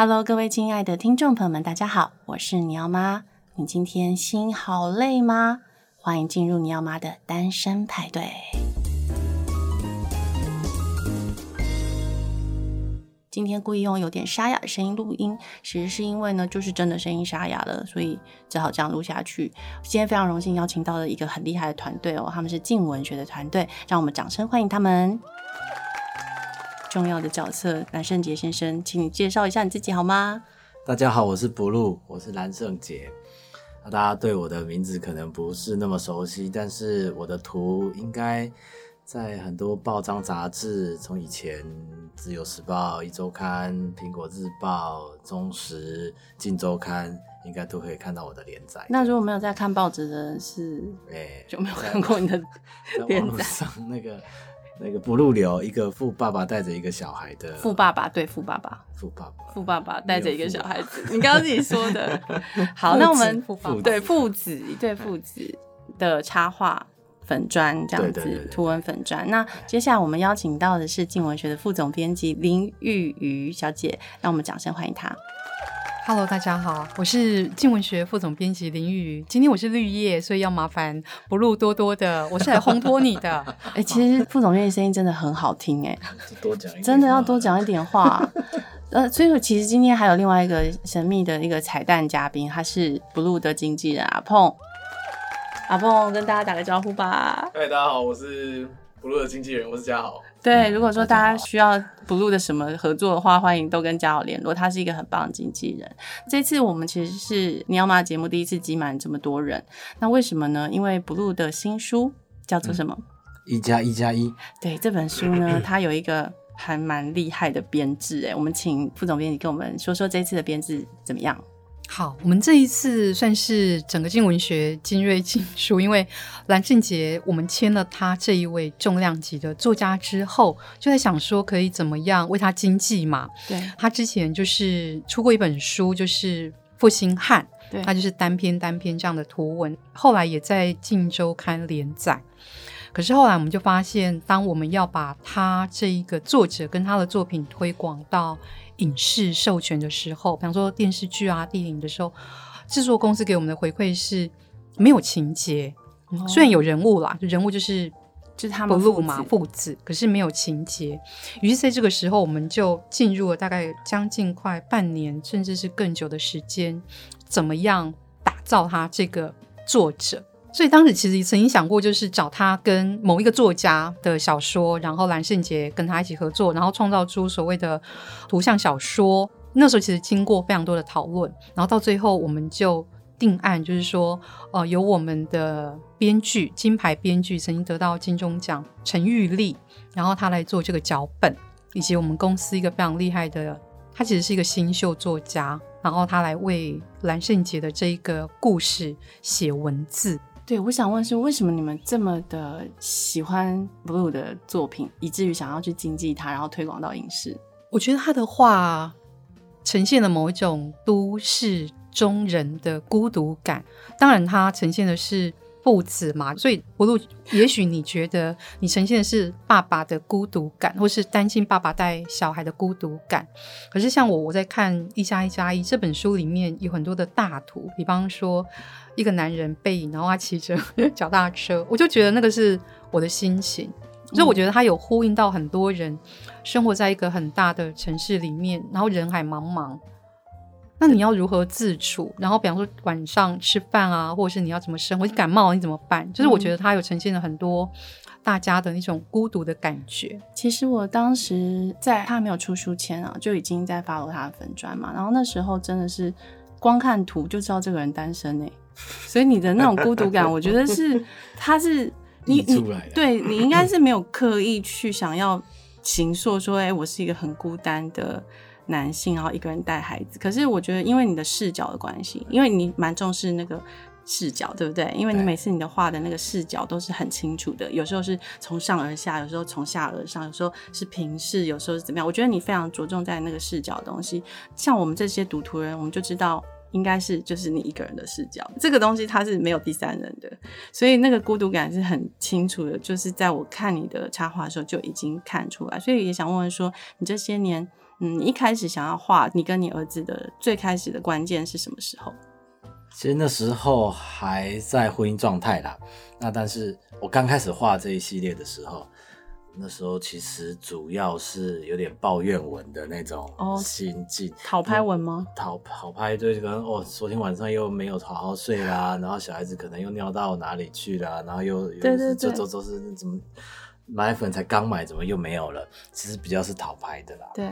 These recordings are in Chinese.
Hello，各位亲爱的听众朋友们，大家好，我是你要妈。你今天心好累吗？欢迎进入你要妈的单身派对。今天故意用有点沙哑的声音录音，其实是因为呢，就是真的声音沙哑了，所以只好这样录下去。今天非常荣幸邀请到了一个很厉害的团队哦，他们是镜文学的团队，让我们掌声欢迎他们。重要的角色蓝胜杰先生，请你介绍一下你自己好吗？大家好，我是 Blue，我是蓝胜杰。那大家对我的名字可能不是那么熟悉，但是我的图应该在很多报章杂志，从以前《自由时报》、《一周刊》、《苹果日报》、《中时》、《镜周刊》，应该都可以看到我的连载。那如果没有在看报纸的人是，哎、欸，就没有看过你的 连载上那个。那个不入流，一个富爸爸带着一个小孩的富爸爸，对富爸爸，富爸爸，富爸爸带着一个小孩子。你刚刚自己说的，好，那我们对父子一对父子的插画粉砖这样子，图文粉砖。那接下来我们邀请到的是镜文学的副总编辑林玉瑜小姐，让我们掌声欢迎她。Hello，大家好，我是静文学副总编辑林玉。今天我是绿叶，所以要麻烦 Blue 多多的，我是来烘托你的。哎、欸，其实副总编辑声音真的很好听，哎，多讲，真的要多讲一点话。呃，所以其实今天还有另外一个神秘的一个彩蛋嘉宾，他是 Blue 的经纪人阿碰。阿碰跟大家打个招呼吧。嗨，大家好，我是 Blue 的经纪人，我是嘉豪。对，如果说大家需要 Blue 的什么合作的话，欢迎都跟嘉豪联络，他是一个很棒的经纪人。这次我们其实是尼奥妈节目第一次挤满这么多人，那为什么呢？因为 Blue 的新书叫做什么？一加一加一。对，这本书呢，它有一个还蛮厉害的编制，哎，我们请副总编辑跟我们说说这次的编制怎么样。好，我们这一次算是整个镜文学精锐进书，因为蓝胜杰，我们签了他这一位重量级的作家之后，就在想说可以怎么样为他经济嘛。对，他之前就是出过一本书，就是《负心汉》，对，他就是单篇单篇这样的图文，后来也在《镜周刊》连载。可是后来我们就发现，当我们要把他这一个作者跟他的作品推广到影视授权的时候，比方说电视剧啊、电影的时候，制作公司给我们的回馈是没有情节，哦、虽然有人物啦，人物就是就是他们父子，父子，可是没有情节。于是在这个时候，我们就进入了大概将近快半年，甚至是更久的时间，怎么样打造他这个作者。所以当时其实曾经想过，就是找他跟某一个作家的小说，然后蓝胜杰跟他一起合作，然后创造出所谓的图像小说。那时候其实经过非常多的讨论，然后到最后我们就定案，就是说，呃，由我们的编剧金牌编剧，曾经得到金钟奖陈玉丽，然后他来做这个脚本，以及我们公司一个非常厉害的，他其实是一个新秀作家，然后他来为蓝胜杰的这一个故事写文字。对，我想问是为什么你们这么的喜欢 Blue 的作品，以至于想要去经纪他，然后推广到影视？我觉得他的画呈现了某一种都市中人的孤独感，当然他呈现的是父子嘛，所以 Blue，也许你觉得你呈现的是爸爸的孤独感，或是担心爸爸带小孩的孤独感。可是像我，我在看《一加一加一》这本书里面有很多的大图，比方说。一个男人背影，然后他骑着 脚踏车，我就觉得那个是我的心情。所以我觉得他有呼应到很多人生活在一个很大的城市里面，然后人海茫茫。那你要如何自处？然后比方说晚上吃饭啊，或者是你要怎么生活？你感冒你怎么办？就是我觉得他有呈现了很多大家的那种孤独的感觉。其实我当时在他没有出书前啊，就已经在 follow 他的粉专嘛。然后那时候真的是光看图就知道这个人单身欸。所以你的那种孤独感，我觉得是 他是你你对你应该是没有刻意去想要形塑说，哎、欸，我是一个很孤单的男性，然后一个人带孩子。可是我觉得，因为你的视角的关系，因为你蛮重视那个视角，对不对？因为你每次你的画的那个视角都是很清楚的，有时候是从上而下，有时候从下而上，有时候是平视，有时候是怎么样？我觉得你非常着重在那个视角的东西。像我们这些读图人，我们就知道。应该是就是你一个人的视角，这个东西它是没有第三人的，所以那个孤独感是很清楚的，就是在我看你的插画的时候就已经看出来。所以也想问问说，你这些年嗯，一开始想要画你跟你儿子的最开始的关键是什么时候？其实那时候还在婚姻状态啦。那但是我刚开始画这一系列的时候，那时候其实主要是有点抱怨文的那种心境，讨拍文吗？讨讨拍对可能哦，昨天晚上又没有好好睡啦，然后小孩子可能又尿到哪里去啦，然后又又是这周周是怎么奶粉才刚买，怎么又没有了？其实比较是讨拍的啦。对。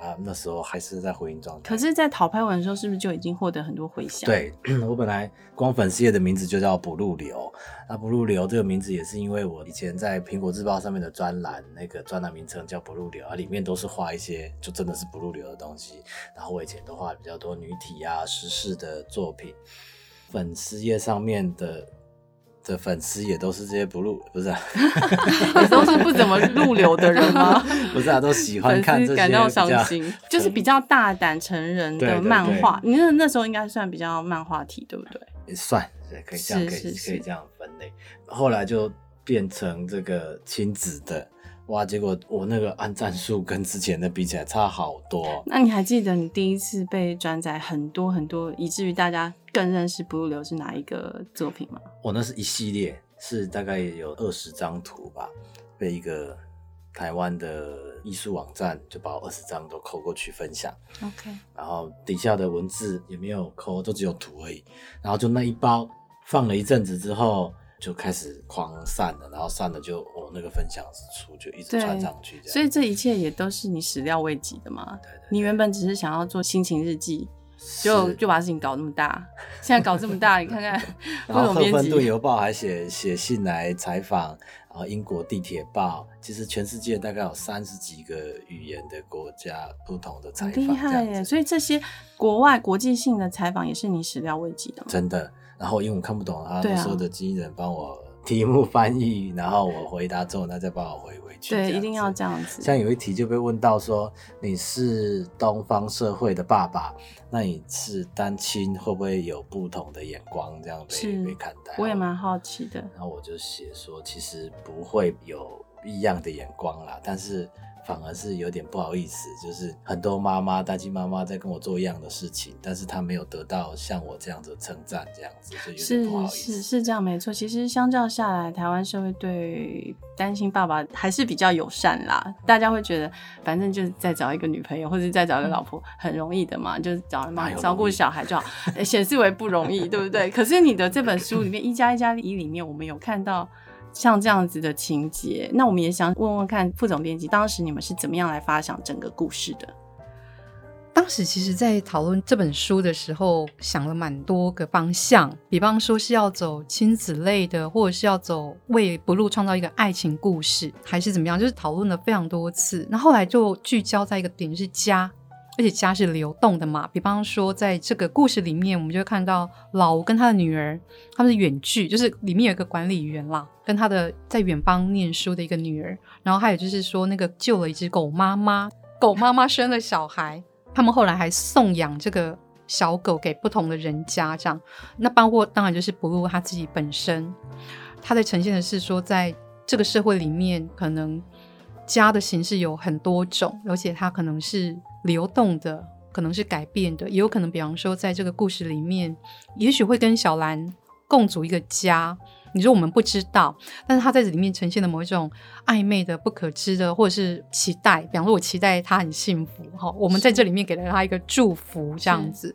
啊，那时候还是在婚姻状态。可是，在讨拍完的时候，是不是就已经获得很多回响？对，我本来光粉丝页的名字就叫不入流。那不入流这个名字也是因为我以前在苹果日报上面的专栏，那个专栏名称叫不入流，啊，里面都是画一些就真的是不入流的东西。然后我以前都画比较多女体啊、时事的作品，粉丝页上面的。的粉丝也都是这些不入，不是、啊，都是不怎么入流的人吗？不是啊，都喜欢看这些感到伤心，就是比较大胆成人的漫画。你那那时候应该算比较漫画体，对不对？也算，对，可以这样，可以可以这样分类。后来就变成这个亲子的。哇！结果我那个按赞数跟之前的比起来差好多。那你还记得你第一次被转载很多很多，以至于大家更认识不入流是哪一个作品吗？我那是一系列，是大概有二十张图吧，被一个台湾的艺术网站就把我二十张都抠过去分享。OK，然后底下的文字也没有抠，都只有图而已。然后就那一包放了一阵子之后。就开始狂散了，然后散了就我、哦、那个分享出就一直传上去，所以这一切也都是你始料未及的嘛？对，对，对，你原本只是想要做心情日记，就就把事情搞那么大，现在搞这么大，你看看。然后《赫芬顿邮报》还写写信来采访，然后英国《地铁报》，其实全世界大概有三十几个语言的国家不同的采访，厉害耶！所以这些国外国际性的采访也是你始料未及的？真的。然后因为我看不懂他们说的经纪人帮我题目翻译，然后我回答之后，他再帮我回回去。对，一定要这样子。像有一题就被问到说，你是东方社会的爸爸，那你是单亲，会不会有不同的眼光这样被被看待？我也蛮好奇的。然后我就写说，其实不会有异样的眼光啦，但是。反而是有点不好意思，就是很多妈妈、单亲妈妈在跟我做一样的事情，但是她没有得到像我这样的称赞，这样子，所以有点不好意思。是是是这样，没错。其实相较下来，台湾社会对单亲爸爸还是比较友善啦。大家会觉得，反正就是再找一个女朋友，或者再找一个老婆，很容易的嘛，就是找妈照顾小孩就好，显示为不容易，对不对？可是你的这本书里面，一加一加一里面，我们有看到。像这样子的情节，那我们也想问问看副总编辑，当时你们是怎么样来发想整个故事的？当时其实，在讨论这本书的时候，想了蛮多个方向，比方说是要走亲子类的，或者是要走为不入创造一个爱情故事，还是怎么样？就是讨论了非常多次。那后来就聚焦在一个点，是家。而且家是流动的嘛，比方说在这个故事里面，我们就会看到老吴跟他的女儿，他们是远距，就是里面有一个管理员啦，跟他的在远方念书的一个女儿，然后还有就是说那个救了一只狗妈妈，狗妈妈生了小孩，他们后来还送养这个小狗给不同的人家，这样，那包括当然就是不入他自己本身，他在呈现的是说，在这个社会里面，可能家的形式有很多种，而且它可能是。流动的，可能是改变的，也有可能，比方说，在这个故事里面，也许会跟小兰共组一个家。你说我们不知道，但是他在这里面呈现的某一种暧昧的、不可知的，或者是期待。比方说，我期待他很幸福，哈，我们在这里面给了他一个祝福，这样子。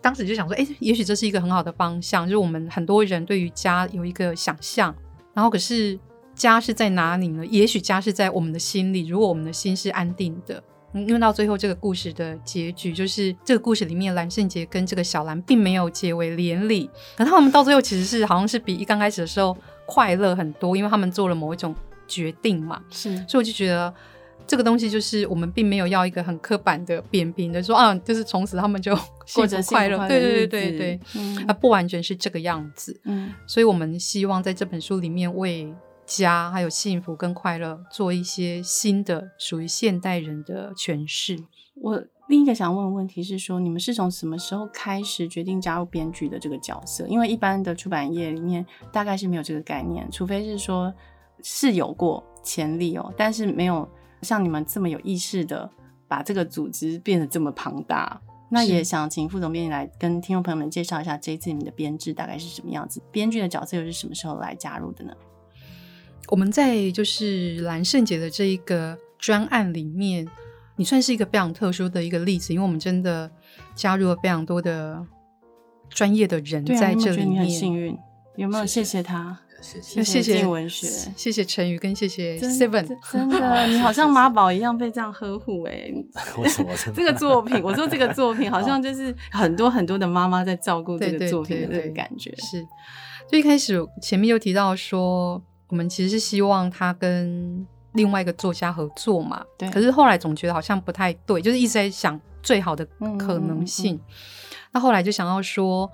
当时就想说，哎，也许这是一个很好的方向，就是我们很多人对于家有一个想象，然后可是家是在哪里呢？也许家是在我们的心里，如果我们的心是安定的。因为到最后这个故事的结局，就是这个故事里面蓝圣杰跟这个小兰并没有结为连理，可他们到最后其实是好像是比一刚开始的时候快乐很多，因为他们做了某一种决定嘛。是，所以我就觉得这个东西就是我们并没有要一个很刻板的扁平的说啊，就是从此他们就幸福快乐。对对对对对，嗯，啊，不完全是这个样子。嗯，所以我们希望在这本书里面为。家还有幸福跟快乐，做一些新的属于现代人的诠释。我另一个想问的问题是说，你们是从什么时候开始决定加入编剧的这个角色？因为一般的出版业里面大概是没有这个概念，除非是说是有过潜力哦，但是没有像你们这么有意识的把这个组织变得这么庞大。那也想请副总编辑来跟听众朋友们介绍一下这一次你们的编制大概是什么样子，编剧的角色又是什么时候来加入的呢？我们在就是蓝圣杰的这一个专案里面，你算是一个非常特殊的一个例子，因为我们真的加入了非常多的专业的人在这里面。你很幸运，有没有谢谢他？谢谢谢谢静文学，谢谢陈宇跟谢谢 Seven，真的你好像妈宝一样被这样呵护哎！为什么这个作品？我说这个作品好像就是很多很多的妈妈在照顾这个作品的那个感觉。是，就一开始前面又提到说，我们其实是希望他跟另外一个作家合作嘛，对。可是后来总觉得好像不太对，就是一直在想最好的可能性。嗯嗯嗯嗯，那后来就想要说，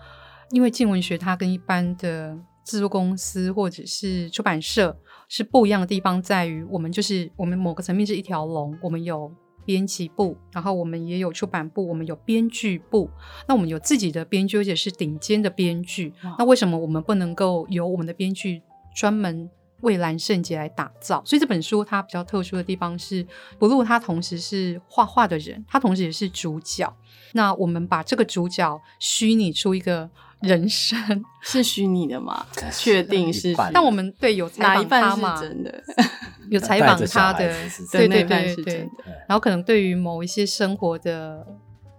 因为静文学它跟一般的。制作公司或者是出版社是不一样的地方，在于我们就是我们某个层面是一条龙，我们有编辑部，然后我们也有出版部，我们有编剧部，那我们有自己的编剧，而且是顶尖的编剧。哦、那为什么我们不能够由我们的编剧专门为蓝圣洁来打造？所以这本书它比较特殊的地方是，Blue 他同时是画画的人，他同时也是主角。那我们把这个主角虚拟出一个。人生 是虚拟的吗？确定是？但我们对有采访他嘛？真的 有采访他的，对对对对。然后可能对于某一些生活的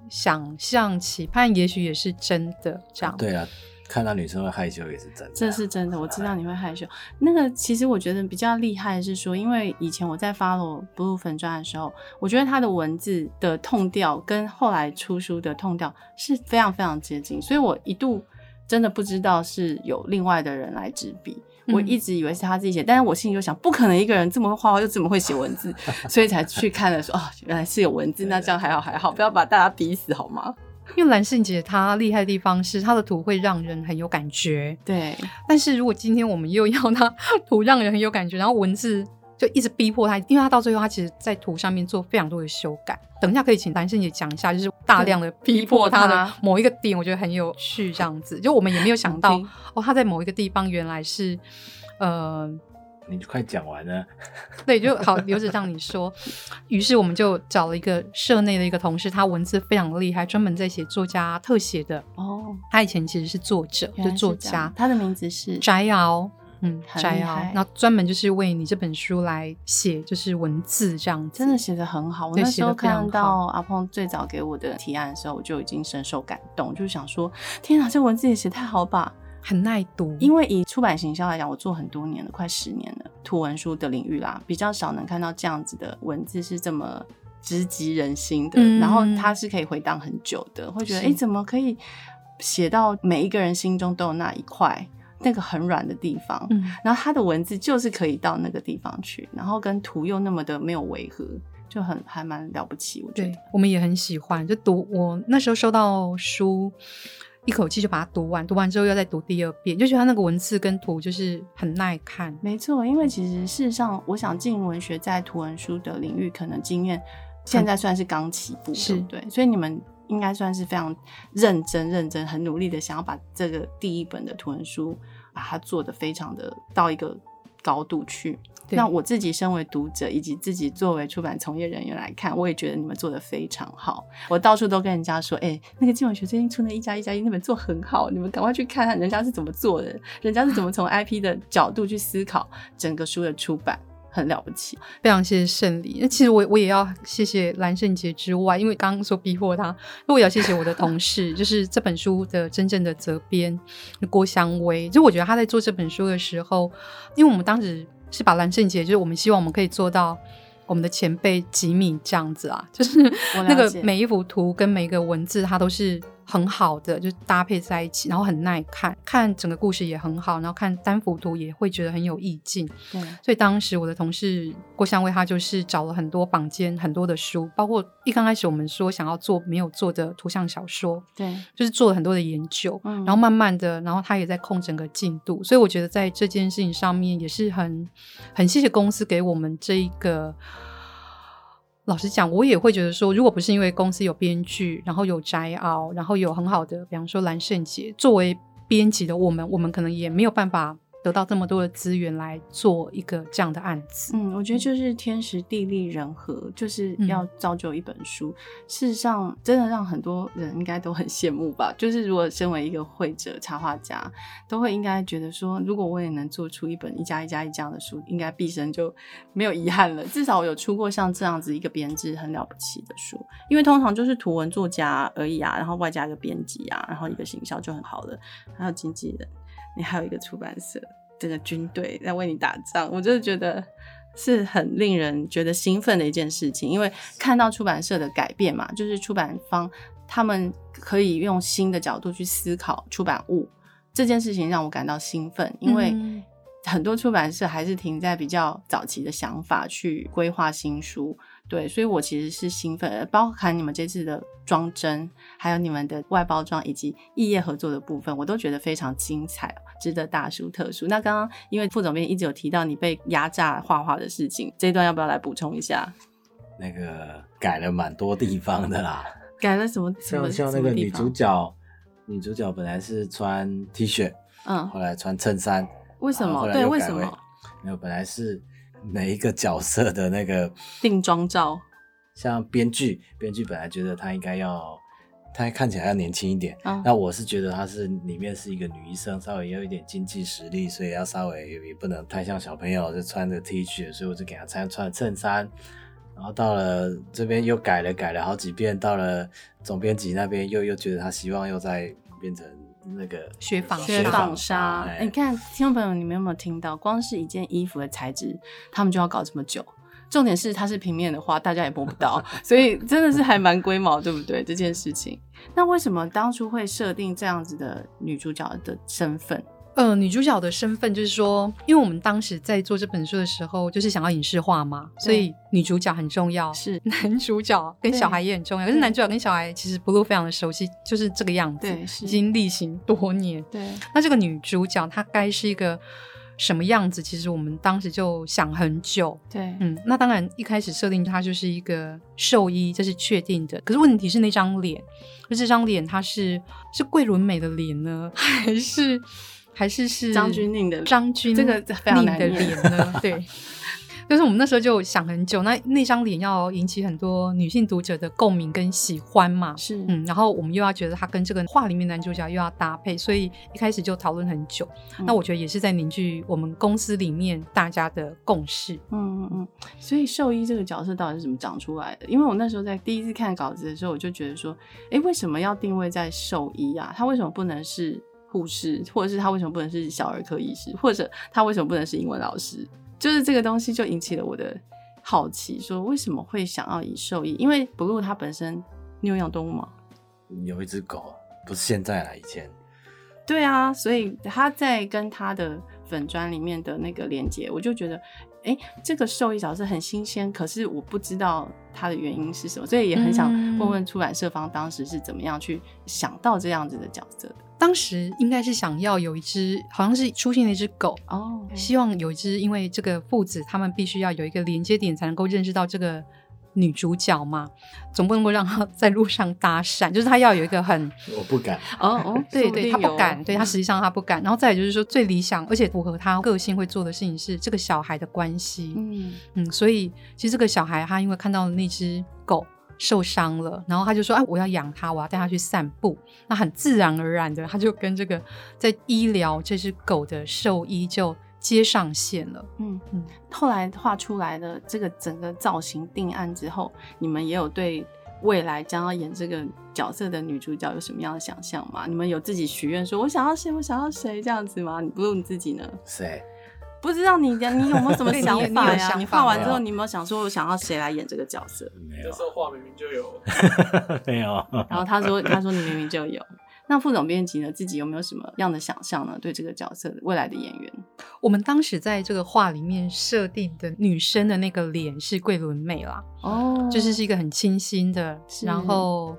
想象、期盼，也许也是真的这样。对啊。看到女生会害羞也是真的，这是真的。我知道你会害羞。那个其实我觉得比较厉害的是说，因为以前我在 follow Blue 粉专的时候，我觉得他的文字的 tone 调跟后来出书的 tone 调是非常非常接近，所以我一度真的不知道是有另外的人来执笔，我一直以为是他自己写，但是我心里就想，不可能一个人这么会画画又这么会写文字，所以才去看了说，哦，原来是有文字，那这样还好还好，不要把大家逼死好吗？因为蓝圣姐她厉害的地方是她的图会让人很有感觉，对。但是如果今天我们又要她 图让人很有感觉，然后文字就一直逼迫她，因为她到最后她其实在图上面做非常多的修改。等一下可以请蓝圣姐讲一下，就是大量的逼迫她的某一个点，我觉得很有趣，这样子。就我们也没有想到哦，她在某一个地方原来是呃。你就快讲完了，对，就好留着让你说。于是我们就找了一个社内的一个同事，他文字非常厉害，专门在写作家特写的。哦，他以前其实是作者，是就作家。他的名字是翟敖，嗯，翟敖。那专门就是为你这本书来写，就是文字这样子，真的写的很好。我那时候看到阿鹏最早给我的提案的时候，我就已经深受感动，就想说：天哪，这文字也写太好吧！很耐读，因为以出版行销来讲，我做很多年了，快十年了，图文书的领域啦，比较少能看到这样子的文字是这么直击人心的，嗯、然后它是可以回荡很久的，会觉得哎是，怎么可以写到每一个人心中都有那一块那个很软的地方，嗯、然后它的文字就是可以到那个地方去，然后跟图又那么的没有违和，就很还蛮了不起，我觉得我们也很喜欢，就读我那时候收到书。一口气就把它读完，读完之后要再读第二遍，就觉得它那个文字跟图就是很耐看。没错，因为其实事实上，我想进文学在图文书的领域可能经验现在算是刚起步，对，所以你们应该算是非常认真、认真、很努力的想要把这个第一本的图文书把它做得非常的到一个高度去。对那我自己身为读者，以及自己作为出版从业人员来看，我也觉得你们做的非常好。我到处都跟人家说：“哎、欸，那个静文学最近出的一加一加一那本做很好，你们赶快去看看人家是怎么做的，人家是怎么从 IP 的角度去思考整个书的出版，很了不起。”非常谢谢胜利。那其实我我也要谢谢蓝圣杰之外，因为刚刚说逼迫他，那我也要谢谢我的同事，就是这本书的真正的责编郭香薇。就我觉得他在做这本书的时候，因为我们当时。是把蓝圣杰，就是我们希望我们可以做到我们的前辈吉米这样子啊，就是那个每一幅图跟每一个文字，它都是。很好的，就搭配在一起，然后很耐看，看整个故事也很好，然后看单幅图也会觉得很有意境。对，所以当时我的同事郭香薇，他就是找了很多坊间很多的书，包括一刚开始我们说想要做没有做的图像小说，对，就是做了很多的研究，嗯，然后慢慢的，然后他也在控整个进度，所以我觉得在这件事情上面也是很很谢谢公司给我们这一个。老实讲，我也会觉得说，如果不是因为公司有编剧，然后有翟敖，然后有很好的，比方说蓝圣杰作为编辑的我们，我们可能也没有办法得到这么多的资源来做一个这样的案子。嗯，我觉得就是天时地利人和，就是要造就一本书。嗯、事实上，真的让很多人应该都很羡慕吧。就是如果身为一个绘者、插画家，都会应该觉得说，如果我也能做出一本一加一加一这样的书，应该毕生就没有遗憾了。至少我有出过像这样子一个编制很了不起的书，因为通常就是图文作家而已啊，然后外加一个编辑啊，然后一个行销就很好了，还有经纪人。你还有一个出版社，整个军队在为你打仗，我就是觉得是很令人觉得兴奋的一件事情。因为看到出版社的改变嘛，就是出版方他们可以用新的角度去思考出版物这件事情，让我感到兴奋。因为很多出版社还是停在比较早期的想法去规划新书。对，所以我其实是兴奋的，包含你们这次的装帧，还有你们的外包装以及异业合作的部分，我都觉得非常精彩，值得大书特书。那刚刚因为副总编一直有提到你被压榨画画的事情，这一段要不要来补充一下？那个改了蛮多地方的啦，改了什么？像像那个女主角，女主角本来是穿 T 恤，嗯，后来穿衬衫，为什么？对，为什么？没有，本来是。每一个角色的那个定妆照，像编剧，编剧本来觉得他应该要，他看起来要年轻一点。那、哦、我是觉得他是里面是一个女医生，稍微有一点经济实力，所以要稍微也不能太像小朋友，就穿着 T 恤，所以我就给他穿穿衬衫。然后到了这边又改了改了好几遍，到了总编辑那边又又觉得他希望又再变成。那个雪纺雪纺纱，你看听众朋友，你们有没有听到？光是一件衣服的材质，他们就要搞这么久。重点是它是平面的话，大家也摸不到，所以真的是还蛮龟毛，对不对？这件事情，那为什么当初会设定这样子的女主角的身份？呃，女主角的身份就是说，因为我们当时在做这本书的时候，就是想要影视化嘛，所以女主角很重要，是男主角跟小孩也很重要。可是男主角跟小孩其实 Blue 非常的熟悉，就是这个样子，对，已经历行多年。对，那这个女主角她该是一个什么样子？其实我们当时就想很久。对，嗯，那当然一开始设定她就是一个兽医，这是确定的。可是问题是那张脸，就这张脸，她是是桂纶镁的脸呢，还是？还是是张钧甯的张钧甯的脸呢？对，就是我们那时候就想很久，那那张脸要引起很多女性读者的共鸣跟喜欢嘛？是，嗯，然后我们又要觉得他跟这个画里面男主角又要搭配，所以一开始就讨论很久。嗯、那我觉得也是在凝聚我们公司里面大家的共识。嗯嗯嗯。所以兽医这个角色到底是怎么长出来的？因为我那时候在第一次看稿子的时候，我就觉得说，哎，为什么要定位在兽医啊？他为什么不能是？护士，或者是他为什么不能是小儿科医师，或者他为什么不能是英文老师？就是这个东西就引起了我的好奇，说为什么会想要以兽医？因为 Blue 它本身，你有养动物吗？有一只狗，不是现在啦，以前。对啊，所以他在跟他的粉砖里面的那个连接，我就觉得，哎，这个兽医角色很新鲜，可是我不知道它的原因是什么，所以也很想问问出版社方当时是怎么样去想到这样子的角色的。当时应该是想要有一只，好像是出现了一只狗哦，希望有一只，因为这个父子他们必须要有一个连接点，才能够认识到这个女主角嘛，总不能够让她在路上搭讪，就是她要有一个很，我不敢哦哦，对对，她不敢，对她实际上她不敢。然后再来就是说，最理想而且符合她个性会做的事情是这个小孩的关系，嗯嗯，所以其实这个小孩他因为看到了那只狗。受伤了，然后他就说：“哎，我要养它，我要带它去散步。”那很自然而然的，他就跟这个在医疗这只狗的兽医就接上线了。嗯嗯。后来画出来的这个整个造型定案之后，你们也有对未来将要演这个角色的女主角有什么样的想象吗？你们有自己许愿说“我想要谁，我想要谁”这样子吗？你不如你自己呢？谁？不知道你你有没有什么 想法呀？你画完之后，你有没有想说，我想要谁来演这个角色？没有，这时候画明明就有，没有。然后他说，他说你明明就有。那副总编辑呢？自己有没有什么样的想象呢？对这个角色未来的演员？我们当时在这个画里面设定的女生的那个脸是桂纶镁啦，哦，就是是一个很清新的，然后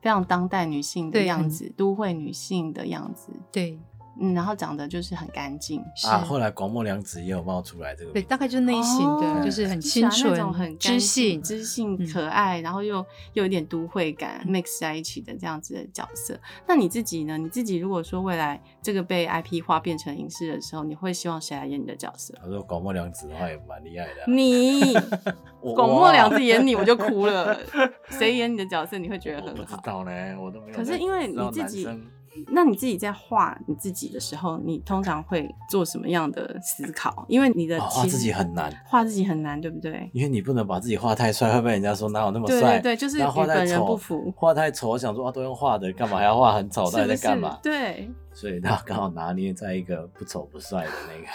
非常当代女性的样子，都会女性的样子，对。嗯，然后长得就是很干净啊。后来广末凉子也有冒出来这个，对，大概就是那一型的，哦、就是很清纯、那种很知性、知性可爱，嗯、然后又又有点都会感 mix 在一起的这样子的角色。那你自己呢？你自己如果说未来这个被 IP 化变成影视的时候，你会希望谁来演你的角色？他说广末凉子的话也蛮厉害的、啊。你 广末凉子演你，我就哭了。谁演你的角色，你会觉得很好？我不知道呢，我都没有。可是因为你自己。那你自己在画你自己的时候，你通常会做什么样的思考？因为你的画、哦、自己很难，画自己很难，对不对？因为你不能把自己画太帅，会被人家说哪有那么帅？对对对，就是与本人不符。画太丑，我想说啊，都用画的，干嘛还要画很丑？到底在干嘛？对，所以他刚好拿捏在一个不丑不帅的那个。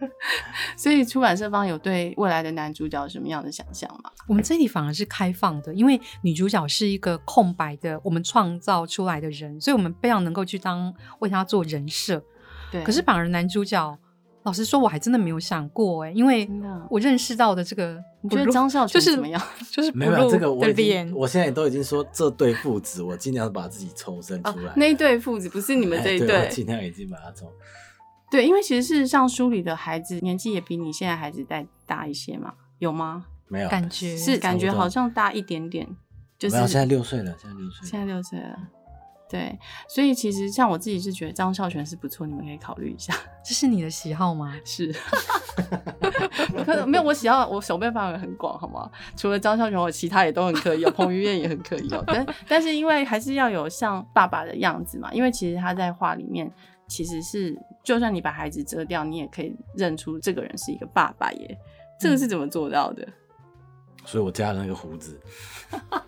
所以出版社方有对未来的男主角有什么样的想象吗？我们这里反而是开放的，因为女主角是一个空白的，我们创造出来的人，所以我们非常能够去当为他做人设。对，可是反而男主角，老实说，我还真的没有想过哎，因为我认识到的这个，你觉得张孝全怎么样？就是没有这个，我已经，我现在都已经说这对父子，我尽量把自己抽身出来。那一对父子不是你们这一对，尽量已经把它抽。对，因为其实事实上书里的孩子年纪也比你现在孩子再大一些嘛，有吗？没有，感觉是感觉好像大一点点，就是现在六岁了，现在六岁，现在六岁了。对，所以其实像我自己是觉得张孝全是不错，你们可以考虑一下。这是你的喜好吗？是，可能没有我喜好，我手背范围很广，好吗？除了张孝全，我其他也都很可以，有彭于晏也很可以哦。但但是因为还是要有像爸爸的样子嘛，因为其实他在画里面。其实是，就算你把孩子遮掉，你也可以认出这个人是一个爸爸耶。这个是怎么做到的？所以我加了那个胡子。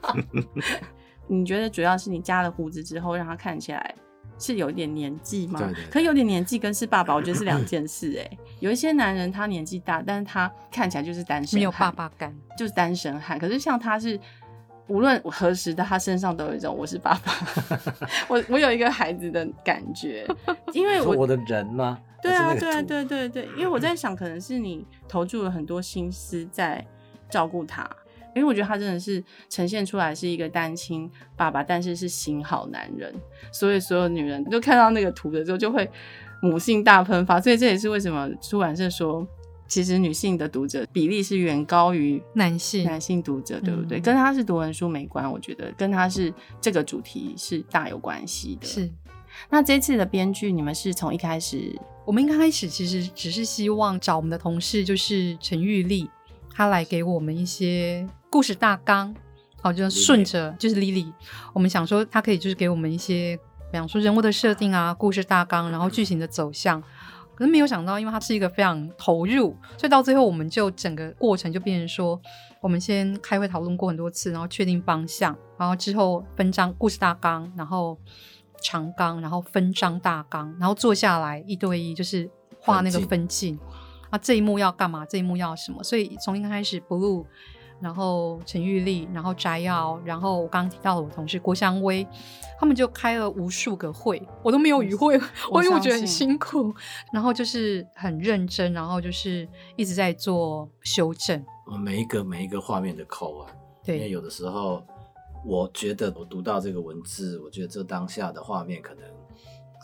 你觉得主要是你加了胡子之后，让他看起来是有一点年纪吗？对对对。可有点年纪跟是爸爸，我觉得是两件事哎。有一些男人他年纪大，但是他看起来就是单身汉，没有爸爸感，就是单身汉。可是像他是。无论何时的他身上都有一种我是爸爸，我我有一个孩子的感觉，因为我我的人吗？对啊对啊对对对，因为我在想，可能是你投注了很多心思在照顾他，因为我觉得他真的是呈现出来是一个单亲爸爸，但是是型好男人，所以所有女人就看到那个图的时候就会母性大喷发，所以这也是为什么出版社说。其实女性的读者比例是远高于男性男性读者，对不对？嗯、跟他是读文书没关，我觉得跟他是这个主题是大有关系的。是，那这次的编剧，你们是从一开始，我们一开始其实只是希望找我们的同事，就是陈玉丽，她来给我们一些故事大纲，好，就顺着就是 Lily，我们想说她可以就是给我们一些，比方说人物的设定啊，故事大纲，然后剧情的走向。可是没有想到，因为他是一个非常投入，所以到最后我们就整个过程就变成说，我们先开会讨论过很多次，然后确定方向，然后之后分章故事大纲，然后长纲，然后分章大纲，然后坐下来一对一就是画那个分镜，啊这一幕要干嘛，这一幕要什么，所以从一开始 Blue。然后陈玉丽，然后翟耀，然后我刚刚提到了我同事郭香薇，他们就开了无数个会，我都没有与会，我因为我觉得很辛苦，然后就是很认真，然后就是一直在做修正，每一个每一个画面的扣啊，对，因为有的时候我觉得我读到这个文字，我觉得这当下的画面可能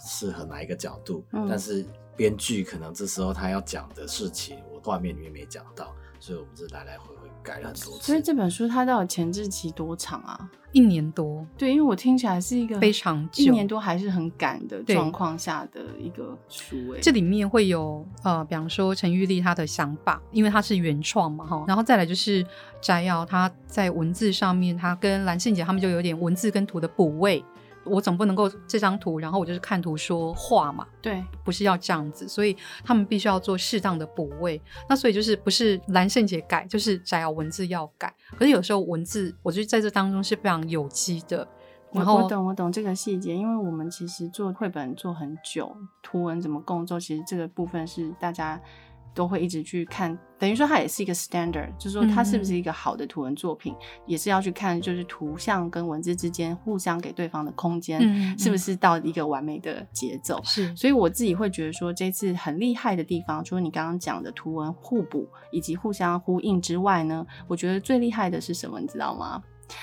适合哪一个角度，嗯、但是编剧可能这时候他要讲的事情，我画面里面没讲到，所以我们这来来回回。改了很多次，所以这本书它到底前置期多长啊？一年多。对，因为我听起来是一个非常久，一年多还是很赶的状况下的一个书。哎，这里面会有呃，比方说陈玉丽她的想法，因为她是原创嘛，哈。然后再来就是摘要，她在文字上面，她跟蓝信姐他们就有点文字跟图的补位。我总不能够这张图，然后我就是看图说话嘛，对，不是要这样子，所以他们必须要做适当的补位。那所以就是不是蓝圣杰改，就是摘要文字要改。可是有时候文字，我觉得在这当中是非常有机的。然后我，我懂，我懂这个细节，因为我们其实做绘本做很久，图文怎么共作，其实这个部分是大家。都会一直去看，等于说它也是一个 standard，就是说它是不是一个好的图文作品，嗯、也是要去看，就是图像跟文字之间互相给对方的空间，嗯、是不是到一个完美的节奏？是，所以我自己会觉得说，这次很厉害的地方，除了你刚刚讲的图文互补以及互相呼应之外呢，我觉得最厉害的是什么？你知道吗？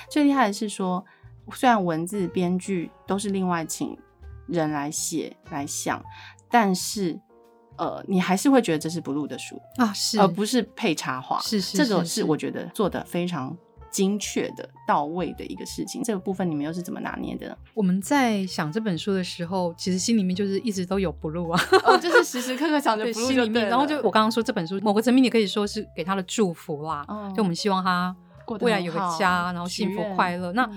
最厉害的是说，虽然文字编剧都是另外请人来写来想，但是呃，你还是会觉得这是 Blue 的书啊，是而不是配插画，是是，这个是我觉得做的非常精确的到位的一个事情。这个部分你们又是怎么拿捏的呢？我们在想这本书的时候，其实心里面就是一直都有 Blue 啊，哦，就是时时刻刻想着 Blue 心里面。然后就我刚刚说这本书，某个层面你可以说是给他的祝福啦，哦、就我们希望他未来有个家，然后幸福快乐。那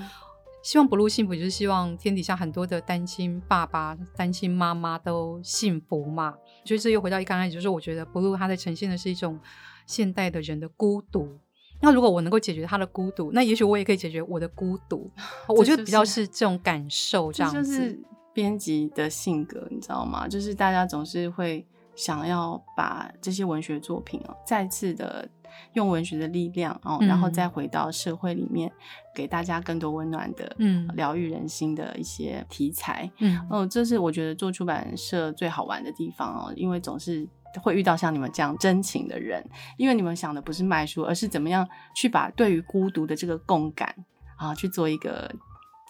希望 Blue 幸福，就是希望天底下很多的单亲爸爸、单亲妈妈都幸福嘛。就是又回到一刚开始，就是我觉得 Blue 它在呈现的是一种现代的人的孤独。那如果我能够解决他的孤独，那也许我也可以解决我的孤独。我觉得比较是这种感受，这样子。就是编辑的性格，你知道吗？就是大家总是会想要把这些文学作品哦，再次的。用文学的力量哦，然后再回到社会里面，嗯、给大家更多温暖的、嗯，疗愈人心的一些题材，嗯，哦，这是我觉得做出版社最好玩的地方哦，因为总是会遇到像你们这样真情的人，因为你们想的不是卖书，而是怎么样去把对于孤独的这个共感啊去做一个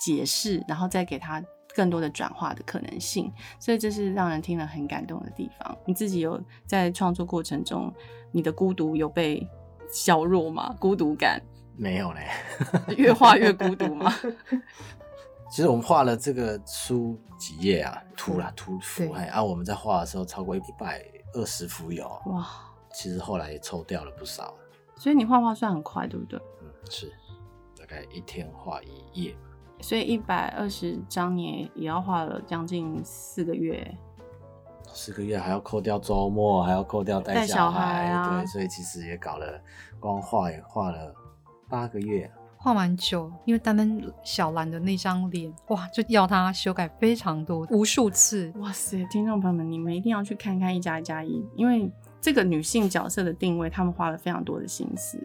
解释，然后再给他更多的转化的可能性，所以这是让人听了很感动的地方。你自己有在创作过程中，你的孤独有被削弱吗？孤独感 没有嘞，越画越孤独吗？其实我们画了这个书几页啊，图了图幅，哎，啊，我们在画的时候超过一百二十幅有哇，其实后来也抽掉了不少，所以你画画算很快，对不对？嗯，是，大概一天画一页，所以一百二十张你也要画了将近四个月。四个月还要扣掉周末，还要扣掉带小孩，小孩啊，对，所以其实也搞了，光画也画了八个月，画蛮久。因为单单小兰的那张脸，哇，就要他修改非常多，无数次。哇塞，听众朋友们，你们一定要去看看一加一加一，因为这个女性角色的定位，他们花了非常多的心思，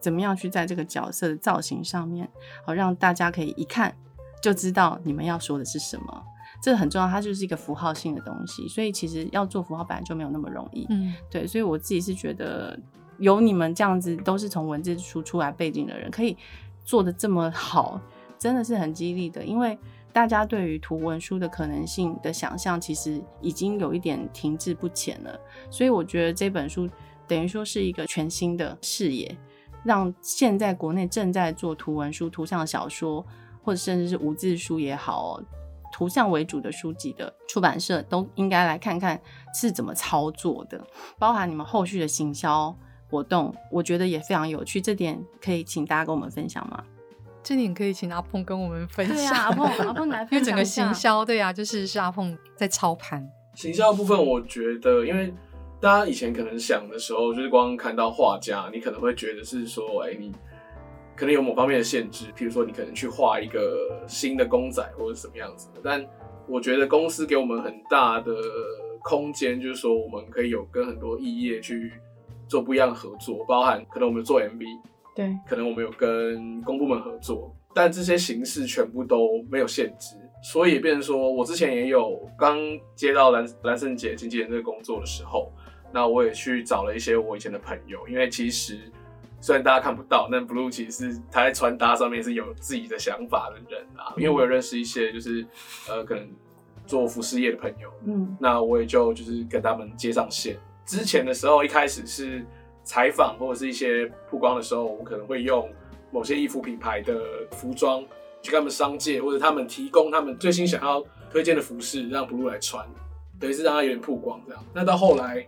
怎么样去在这个角色的造型上面，好让大家可以一看就知道你们要说的是什么。这很重要，它就是一个符号性的东西，所以其实要做符号本来就没有那么容易。嗯，对，所以我自己是觉得有你们这样子都是从文字书出来背景的人，可以做的这么好，真的是很激励的。因为大家对于图文书的可能性的想象，其实已经有一点停滞不前了。所以我觉得这本书等于说是一个全新的视野，让现在国内正在做图文书、图像小说，或者甚至是无字书也好。图像为主的书籍的出版社都应该来看看是怎么操作的，包含你们后续的行销活动，我觉得也非常有趣。这点可以请大家跟我们分享吗？这点可以请阿鹏跟我们分享。啊，阿鹏，阿鹏来 分享。因为整个行销，对呀、啊，就是是阿鹏在操盘。行销部分，我觉得，因为大家以前可能想的时候，就是光看到画家，你可能会觉得是说，哎、欸，你。可能有某方面的限制，譬如说你可能去画一个新的公仔或者什么样子的。但我觉得公司给我们很大的空间，就是说我们可以有跟很多异业去做不一样的合作，包含可能我们做 MV，对，可能我们有跟公部门合作，但这些形式全部都没有限制，所以变成说我之前也有刚接到蓝蓝胜杰经纪人这个工作的时候，那我也去找了一些我以前的朋友，因为其实。虽然大家看不到，但 Blue 其实是他在穿搭上面是有自己的想法的人啊。因为我有认识一些就是呃可能做服饰业的朋友，嗯，那我也就就是跟他们接上线。之前的时候，一开始是采访或者是一些曝光的时候，我们可能会用某些衣服品牌的服装去跟他们商借，或者他们提供他们最新想要推荐的服饰让 Blue 来穿，等于是让他有点曝光这样。那到后来。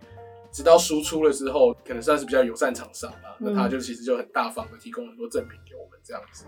直到输出了之后，可能算是比较友善厂商吧。那、嗯、他就其实就很大方的提供很多赠品给我们这样子。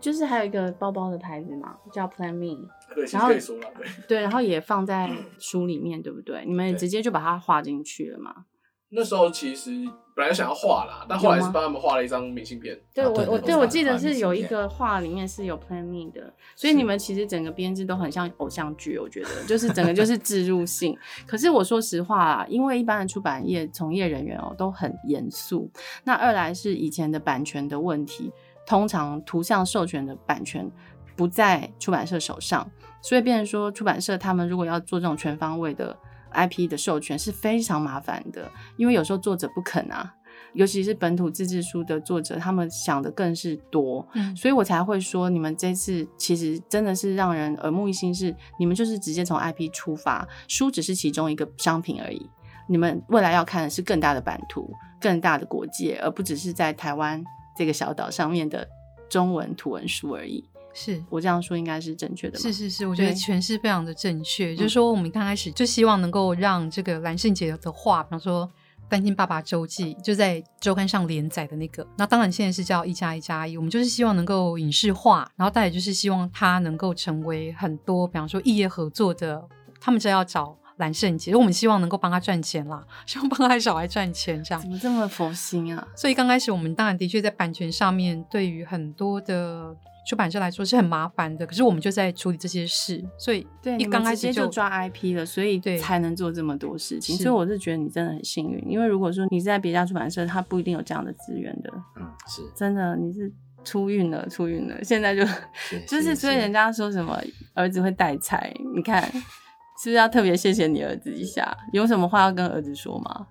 就是还有一个包包的牌子嘛，叫 Plan Me。对，然后可以说了，对。对，然后也放在 书里面，对不对？你们也直接就把它画进去了嘛？那时候其实本来想要画啦，但后来是帮他们画了一张明信片。对，我我对我记得是有一个画里面是有 Plan Me 的，所以你们其实整个编制都很像偶像剧，我觉得就是整个就是置入性。可是我说实话啊，因为一般的出版业从业人员哦都很严肃，那二来是以前的版权的问题，通常图像授权的版权不在出版社手上，所以变成说出版社他们如果要做这种全方位的。IP 的授权是非常麻烦的，因为有时候作者不肯啊，尤其是本土自制书的作者，他们想的更是多，嗯，所以我才会说，你们这次其实真的是让人耳目一新，是你们就是直接从 IP 出发，书只是其中一个商品而已。你们未来要看的是更大的版图、更大的国界，而不只是在台湾这个小岛上面的中文图文书而已。是我这样说应该是正确的吗？是是是，我觉得诠释非常的正确。嗯、就是说，我们刚开始就希望能够让这个蓝圣杰的话，比方说《单亲爸爸周记》，就在周刊上连载的那个。那当然现在是叫一加一加一，我们就是希望能够影视化，然后再也就是希望他能够成为很多，比方说异业合作的，他们就要找蓝圣杰，我们希望能够帮他赚钱啦，希望帮他小孩赚钱，这样。怎么这么佛心啊？所以刚开始我们当然的确在版权上面，对于很多的。出版社来说是很麻烦的，可是我们就在处理这些事，所以对一刚开始就抓 IP 了，所以对才能做这么多事情。所以我是觉得你真的很幸运，因为如果说你在别家出版社，他不一定有这样的资源的。嗯，是真的，你是出运了，出运了。现在就 就是所以人家说什么儿子会带财，你看是不是要特别谢谢你儿子一下？有什么话要跟儿子说吗？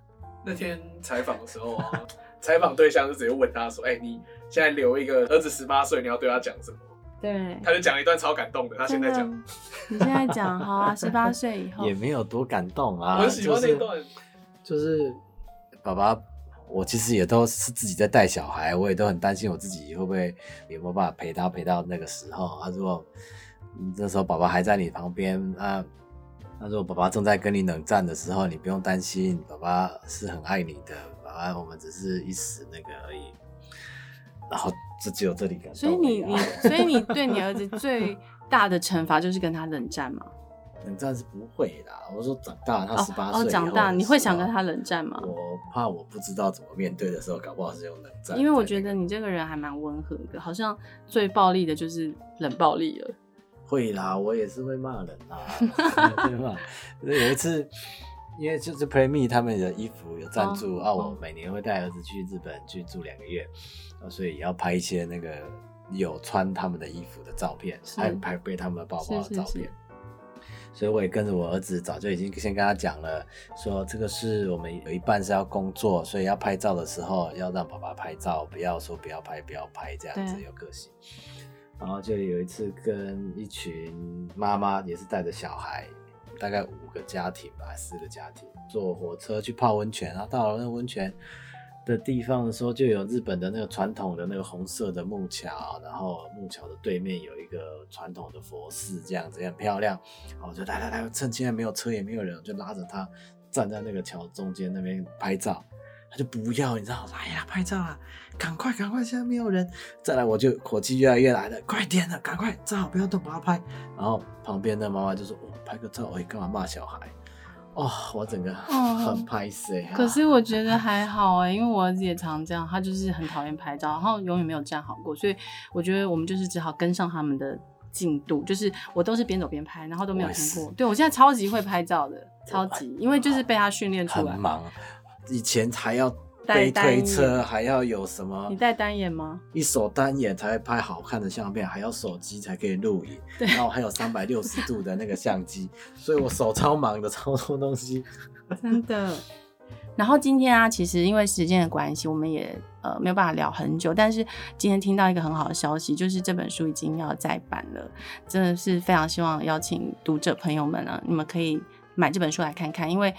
那天采访的时候啊，采访对象就直接问他说：“哎、欸，你？”现在留一个儿子十八岁，你要对他讲什么？对，他就讲了一段超感动的。他现在讲，你现在讲好啊，十八岁以后也没有多感动啊。我很喜欢那段，就是，就是爸爸，我其实也都是自己在带小孩，我也都很担心我自己会不会有没有办法陪他陪到那个时候。他说，那时候爸爸还在你旁边啊，他说爸爸正在跟你冷战的时候，你不用担心，爸爸是很爱你的，爸爸我们只是一时那个而已。然后就只有这里感，所以你你所以你对你儿子最大的惩罚就是跟他冷战吗？冷战是不会的。我说长大他十八岁哦，长大你会想跟他冷战吗？我怕我不知道怎么面对的时候，搞不好是用冷战。因为我觉得你这个人还蛮温和的，好像最暴力的就是冷暴力了。会啦，我也是会骂人啦，对吧？有一次。因为就是 Play Me 他们的衣服有赞助啊，我每年会带儿子去日本去住两个月，所以也要拍一些那个有穿他们的衣服的照片，还有拍背他们的包包的照片。是是是，所以我也跟着我儿子，早就已经先跟他讲了，说这个是我们有一半是要工作，所以要拍照的时候要让爸爸拍照，不要说不要拍不要拍这样子有个性。然后就有一次跟一群妈妈也是带着小孩。大概五个家庭吧，四个家庭坐火车去泡温泉，然后到了那个温泉的地方的时候，就有日本的那个传统的那个红色的木桥，然后木桥的对面有一个传统的佛寺，这样子也很漂亮。然后我就来来来，趁现在没有车也没有人，就拉着他站在那个桥中间那边拍照。他就不要，你知道，来呀，拍照啊，赶快赶快，现在没有人。再来，我就火气越来越来了，快点了，赶快照，不要动，把它拍。然后旁边的妈妈就说：“哦，拍个照，哎，干嘛骂小孩？”哦，我整个 很拍谢。可是我觉得 还好哎，因为我儿子也常这样，他就是很讨厌拍照，然后永远没有站好过，所以我觉得我们就是只好跟上他们的进度，就是我都是边走边拍，然后都没有停过。对，我现在超级会拍照的，超级，因为就是被他训练出来。很忙。以前还要背推车，还要有什么？你带单眼吗？一手单眼才会拍好看的相片，还要手机才可以录影。对，然后还有三百六十度的那个相机，所以我手超忙的，超多东西。真的。然后今天啊，其实因为时间的关系，我们也呃没有办法聊很久。但是今天听到一个很好的消息，就是这本书已经要再版了，真的是非常希望邀请读者朋友们啊，你们可以买这本书来看看，因为。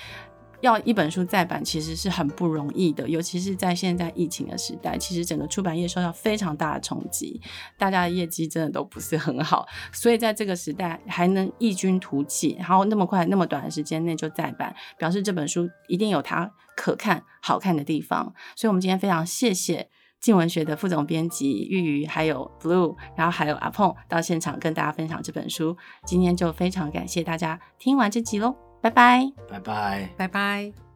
要一本书再版其实是很不容易的，尤其是在现在疫情的时代，其实整个出版业受到非常大的冲击，大家的业绩真的都不是很好，所以在这个时代还能异军突起，然后那么快那么短的时间内就再版，表示这本书一定有它可看好看的地方。所以，我们今天非常谢谢静文学的副总编辑玉瑜，还有 Blue，然后还有阿碰到现场跟大家分享这本书。今天就非常感谢大家听完这集喽。拜拜，拜拜，拜拜。